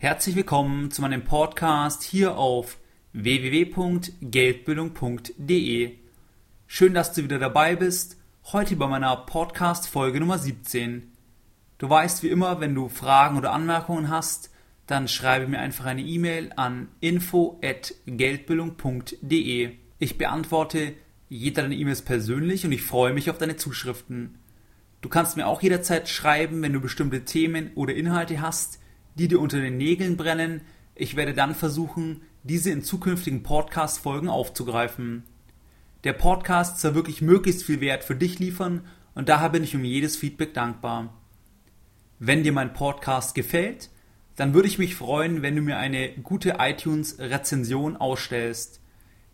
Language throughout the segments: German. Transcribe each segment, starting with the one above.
Herzlich willkommen zu meinem Podcast hier auf www.geldbildung.de. Schön, dass du wieder dabei bist. Heute bei meiner Podcast Folge Nummer 17. Du weißt wie immer, wenn du Fragen oder Anmerkungen hast, dann schreibe mir einfach eine E-Mail an info@geldbildung.de. Ich beantworte jede deine E-Mails persönlich und ich freue mich auf deine Zuschriften. Du kannst mir auch jederzeit schreiben, wenn du bestimmte Themen oder Inhalte hast, die dir unter den Nägeln brennen. Ich werde dann versuchen, diese in zukünftigen Podcast-Folgen aufzugreifen. Der Podcast soll wirklich möglichst viel Wert für dich liefern und daher bin ich um jedes Feedback dankbar. Wenn dir mein Podcast gefällt, dann würde ich mich freuen, wenn du mir eine gute iTunes-Rezension ausstellst.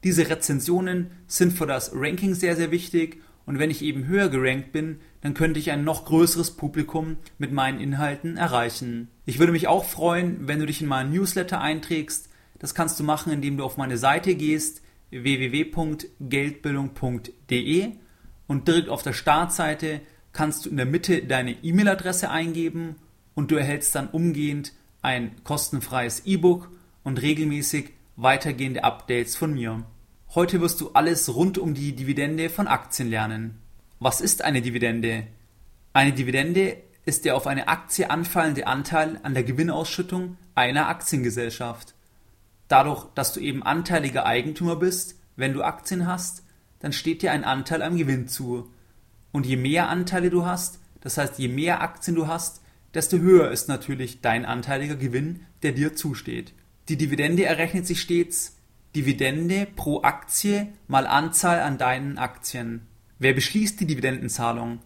Diese Rezensionen sind für das Ranking sehr, sehr wichtig und wenn ich eben höher gerankt bin, dann könnte ich ein noch größeres Publikum mit meinen Inhalten erreichen. Ich würde mich auch freuen, wenn du dich in meinen Newsletter einträgst. Das kannst du machen, indem du auf meine Seite gehst www.geldbildung.de und direkt auf der Startseite kannst du in der Mitte deine E-Mail-Adresse eingeben und du erhältst dann umgehend ein kostenfreies E-Book und regelmäßig weitergehende Updates von mir. Heute wirst du alles rund um die Dividende von Aktien lernen. Was ist eine Dividende? Eine Dividende ist der auf eine Aktie anfallende Anteil an der Gewinnausschüttung einer Aktiengesellschaft. Dadurch, dass du eben anteiliger Eigentümer bist, wenn du Aktien hast, dann steht dir ein Anteil am Gewinn zu. Und je mehr Anteile du hast, das heißt je mehr Aktien du hast, desto höher ist natürlich dein anteiliger Gewinn, der dir zusteht. Die Dividende errechnet sich stets Dividende pro Aktie mal Anzahl an deinen Aktien. Wer beschließt die Dividendenzahlung?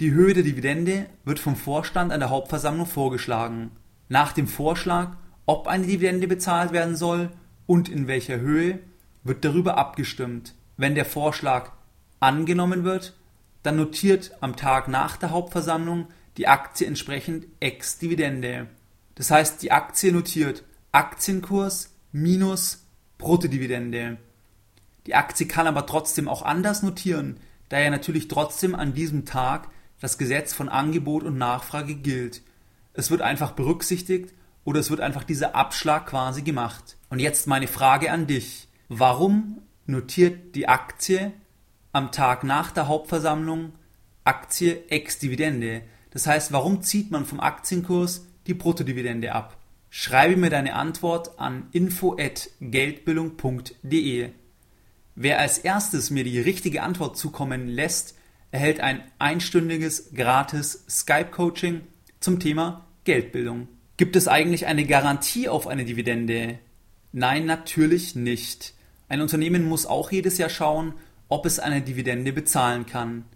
Die Höhe der Dividende wird vom Vorstand an der Hauptversammlung vorgeschlagen. Nach dem Vorschlag, ob eine Dividende bezahlt werden soll und in welcher Höhe, wird darüber abgestimmt. Wenn der Vorschlag angenommen wird, dann notiert am Tag nach der Hauptversammlung die Aktie entsprechend ex-Dividende. Das heißt, die Aktie notiert Aktienkurs minus Bruttodividende. Die Aktie kann aber trotzdem auch anders notieren, da ja natürlich trotzdem an diesem Tag das Gesetz von Angebot und Nachfrage gilt. Es wird einfach berücksichtigt oder es wird einfach dieser Abschlag quasi gemacht. Und jetzt meine Frage an dich. Warum notiert die Aktie am Tag nach der Hauptversammlung Aktie ex Dividende? Das heißt, warum zieht man vom Aktienkurs die Bruttodividende ab? Schreibe mir deine Antwort an info@geldbildung.de. Wer als erstes mir die richtige Antwort zukommen lässt, erhält ein einstündiges gratis Skype-Coaching zum Thema Geldbildung. Gibt es eigentlich eine Garantie auf eine Dividende? Nein, natürlich nicht. Ein Unternehmen muss auch jedes Jahr schauen, ob es eine Dividende bezahlen kann.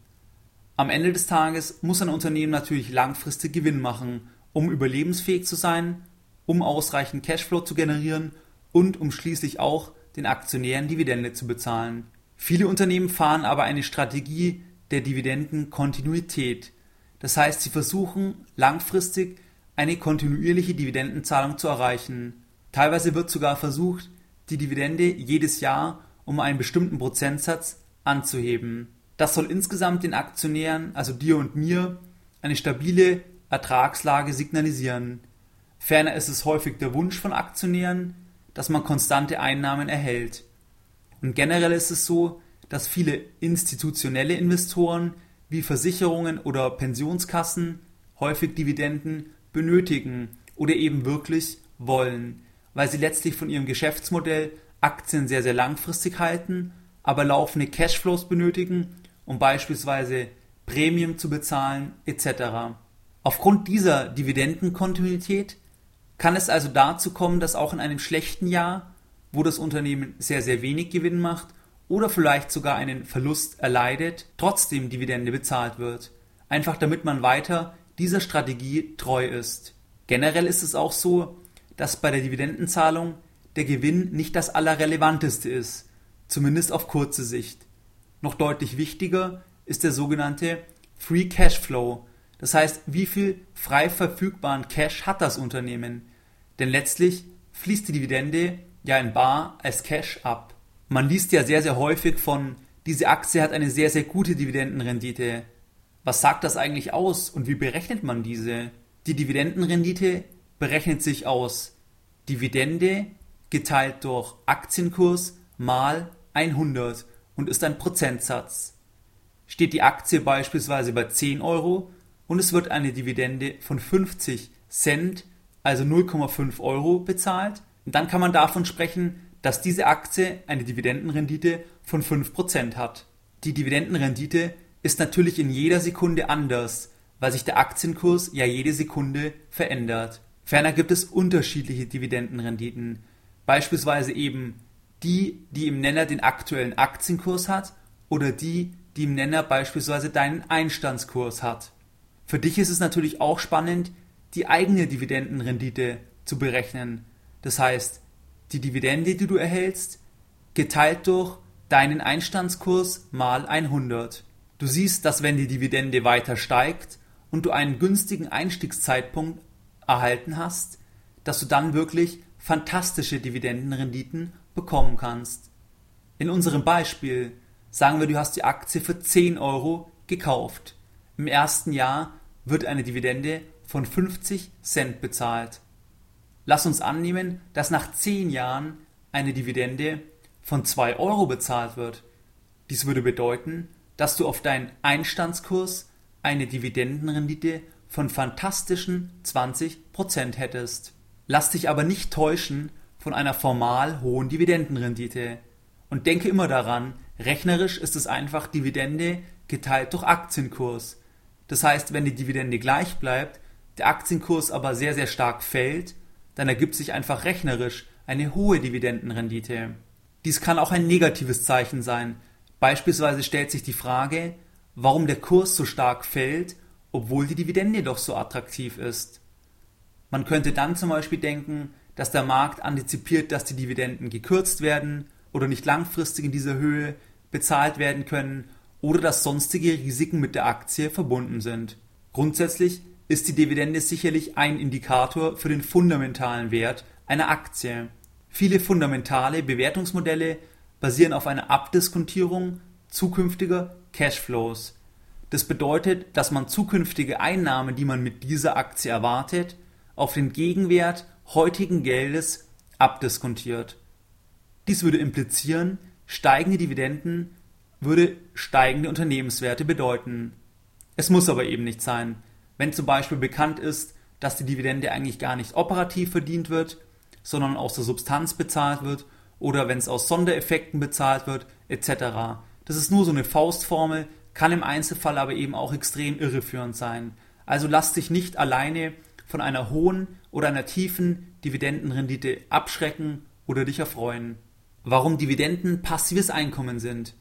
Am Ende des Tages muss ein Unternehmen natürlich langfristig Gewinn machen, um überlebensfähig zu sein um ausreichend Cashflow zu generieren und um schließlich auch den Aktionären Dividende zu bezahlen. Viele Unternehmen fahren aber eine Strategie der Dividendenkontinuität. Das heißt, sie versuchen langfristig eine kontinuierliche Dividendenzahlung zu erreichen. Teilweise wird sogar versucht, die Dividende jedes Jahr um einen bestimmten Prozentsatz anzuheben. Das soll insgesamt den Aktionären, also dir und mir, eine stabile Ertragslage signalisieren. Ferner ist es häufig der Wunsch von Aktionären, dass man konstante Einnahmen erhält. Und generell ist es so, dass viele institutionelle Investoren wie Versicherungen oder Pensionskassen häufig Dividenden benötigen oder eben wirklich wollen, weil sie letztlich von ihrem Geschäftsmodell Aktien sehr, sehr langfristig halten, aber laufende Cashflows benötigen, um beispielsweise Prämien zu bezahlen etc. Aufgrund dieser Dividendenkontinuität kann es also dazu kommen, dass auch in einem schlechten Jahr, wo das Unternehmen sehr, sehr wenig Gewinn macht oder vielleicht sogar einen Verlust erleidet, trotzdem Dividende bezahlt wird. Einfach damit man weiter dieser Strategie treu ist. Generell ist es auch so, dass bei der Dividendenzahlung der Gewinn nicht das Allerrelevanteste ist, zumindest auf kurze Sicht. Noch deutlich wichtiger ist der sogenannte Free Cash Flow, das heißt, wie viel frei verfügbaren Cash hat das Unternehmen? Denn letztlich fließt die Dividende ja in Bar als Cash ab. Man liest ja sehr, sehr häufig von, diese Aktie hat eine sehr, sehr gute Dividendenrendite. Was sagt das eigentlich aus und wie berechnet man diese? Die Dividendenrendite berechnet sich aus Dividende geteilt durch Aktienkurs mal 100 und ist ein Prozentsatz. Steht die Aktie beispielsweise bei 10 Euro und es wird eine Dividende von 50 Cent, also 0,5 Euro bezahlt, dann kann man davon sprechen, dass diese Aktie eine Dividendenrendite von 5% hat. Die Dividendenrendite ist natürlich in jeder Sekunde anders, weil sich der Aktienkurs ja jede Sekunde verändert. Ferner gibt es unterschiedliche Dividendenrenditen, beispielsweise eben die, die im Nenner den aktuellen Aktienkurs hat oder die, die im Nenner beispielsweise deinen Einstandskurs hat. Für dich ist es natürlich auch spannend, die eigene Dividendenrendite zu berechnen. Das heißt, die Dividende, die du erhältst, geteilt durch deinen Einstandskurs mal 100. Du siehst, dass wenn die Dividende weiter steigt und du einen günstigen Einstiegszeitpunkt erhalten hast, dass du dann wirklich fantastische Dividendenrenditen bekommen kannst. In unserem Beispiel sagen wir, du hast die Aktie für 10 Euro gekauft. Im ersten Jahr wird eine Dividende von 50 Cent bezahlt. Lass uns annehmen, dass nach 10 Jahren eine Dividende von 2 Euro bezahlt wird. Dies würde bedeuten, dass du auf deinen Einstandskurs eine Dividendenrendite von fantastischen 20% hättest. Lass dich aber nicht täuschen von einer formal hohen Dividendenrendite. Und denke immer daran, rechnerisch ist es einfach Dividende geteilt durch Aktienkurs. Das heißt, wenn die Dividende gleich bleibt, der Aktienkurs aber sehr, sehr stark fällt, dann ergibt sich einfach rechnerisch eine hohe Dividendenrendite. Dies kann auch ein negatives Zeichen sein. Beispielsweise stellt sich die Frage, warum der Kurs so stark fällt, obwohl die Dividende doch so attraktiv ist. Man könnte dann zum Beispiel denken, dass der Markt antizipiert, dass die Dividenden gekürzt werden oder nicht langfristig in dieser Höhe bezahlt werden können oder dass sonstige Risiken mit der Aktie verbunden sind. Grundsätzlich ist die Dividende sicherlich ein Indikator für den fundamentalen Wert einer Aktie. Viele fundamentale Bewertungsmodelle basieren auf einer Abdiskontierung zukünftiger Cashflows. Das bedeutet, dass man zukünftige Einnahmen, die man mit dieser Aktie erwartet, auf den Gegenwert heutigen Geldes abdiskontiert. Dies würde implizieren, steigende Dividenden würde steigende Unternehmenswerte bedeuten. Es muss aber eben nicht sein. Wenn zum Beispiel bekannt ist, dass die Dividende eigentlich gar nicht operativ verdient wird, sondern aus der Substanz bezahlt wird oder wenn es aus Sondereffekten bezahlt wird, etc. Das ist nur so eine Faustformel, kann im Einzelfall aber eben auch extrem irreführend sein. Also lass dich nicht alleine von einer hohen oder einer tiefen Dividendenrendite abschrecken oder dich erfreuen. Warum Dividenden passives Einkommen sind.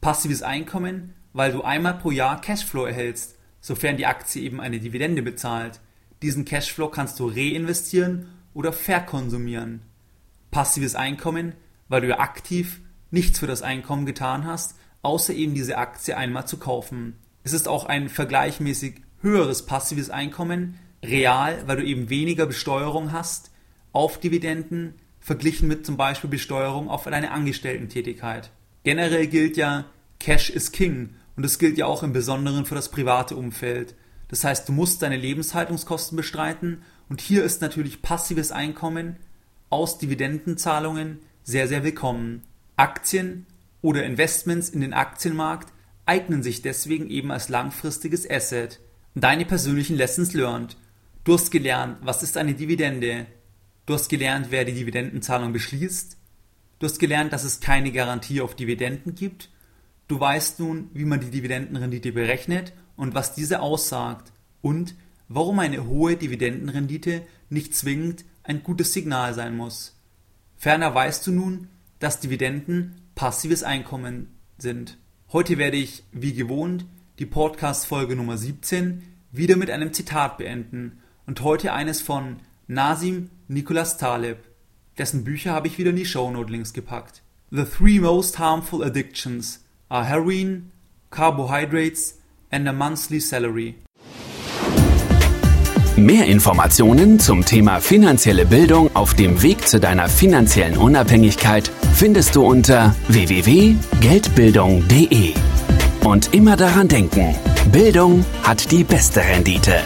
Passives Einkommen, weil du einmal pro Jahr Cashflow erhältst, sofern die Aktie eben eine Dividende bezahlt. Diesen Cashflow kannst du reinvestieren oder verkonsumieren. Passives Einkommen, weil du ja aktiv nichts für das Einkommen getan hast, außer eben diese Aktie einmal zu kaufen. Es ist auch ein vergleichmäßig höheres passives Einkommen, real, weil du eben weniger Besteuerung hast auf Dividenden, verglichen mit zum Beispiel Besteuerung auf deine Angestellten-Tätigkeit. Generell gilt ja, Cash is King und das gilt ja auch im Besonderen für das private Umfeld. Das heißt, du musst deine Lebenshaltungskosten bestreiten und hier ist natürlich passives Einkommen aus Dividendenzahlungen sehr, sehr willkommen. Aktien oder Investments in den Aktienmarkt eignen sich deswegen eben als langfristiges Asset. Deine persönlichen Lessons learned. Du hast gelernt, was ist eine Dividende? Du hast gelernt, wer die Dividendenzahlung beschließt. Du hast gelernt, dass es keine Garantie auf Dividenden gibt. Du weißt nun, wie man die Dividendenrendite berechnet und was diese aussagt und warum eine hohe Dividendenrendite nicht zwingend ein gutes Signal sein muss. Ferner weißt du nun, dass Dividenden passives Einkommen sind. Heute werde ich, wie gewohnt, die Podcast-Folge Nummer 17 wieder mit einem Zitat beenden und heute eines von Nasim Nicholas Taleb. Dessen Bücher habe ich wieder in die Shownote-Links gepackt. The three most harmful addictions are heroin, carbohydrates and a monthly salary. Mehr Informationen zum Thema finanzielle Bildung auf dem Weg zu deiner finanziellen Unabhängigkeit findest du unter www.geldbildung.de. Und immer daran denken, Bildung hat die beste Rendite.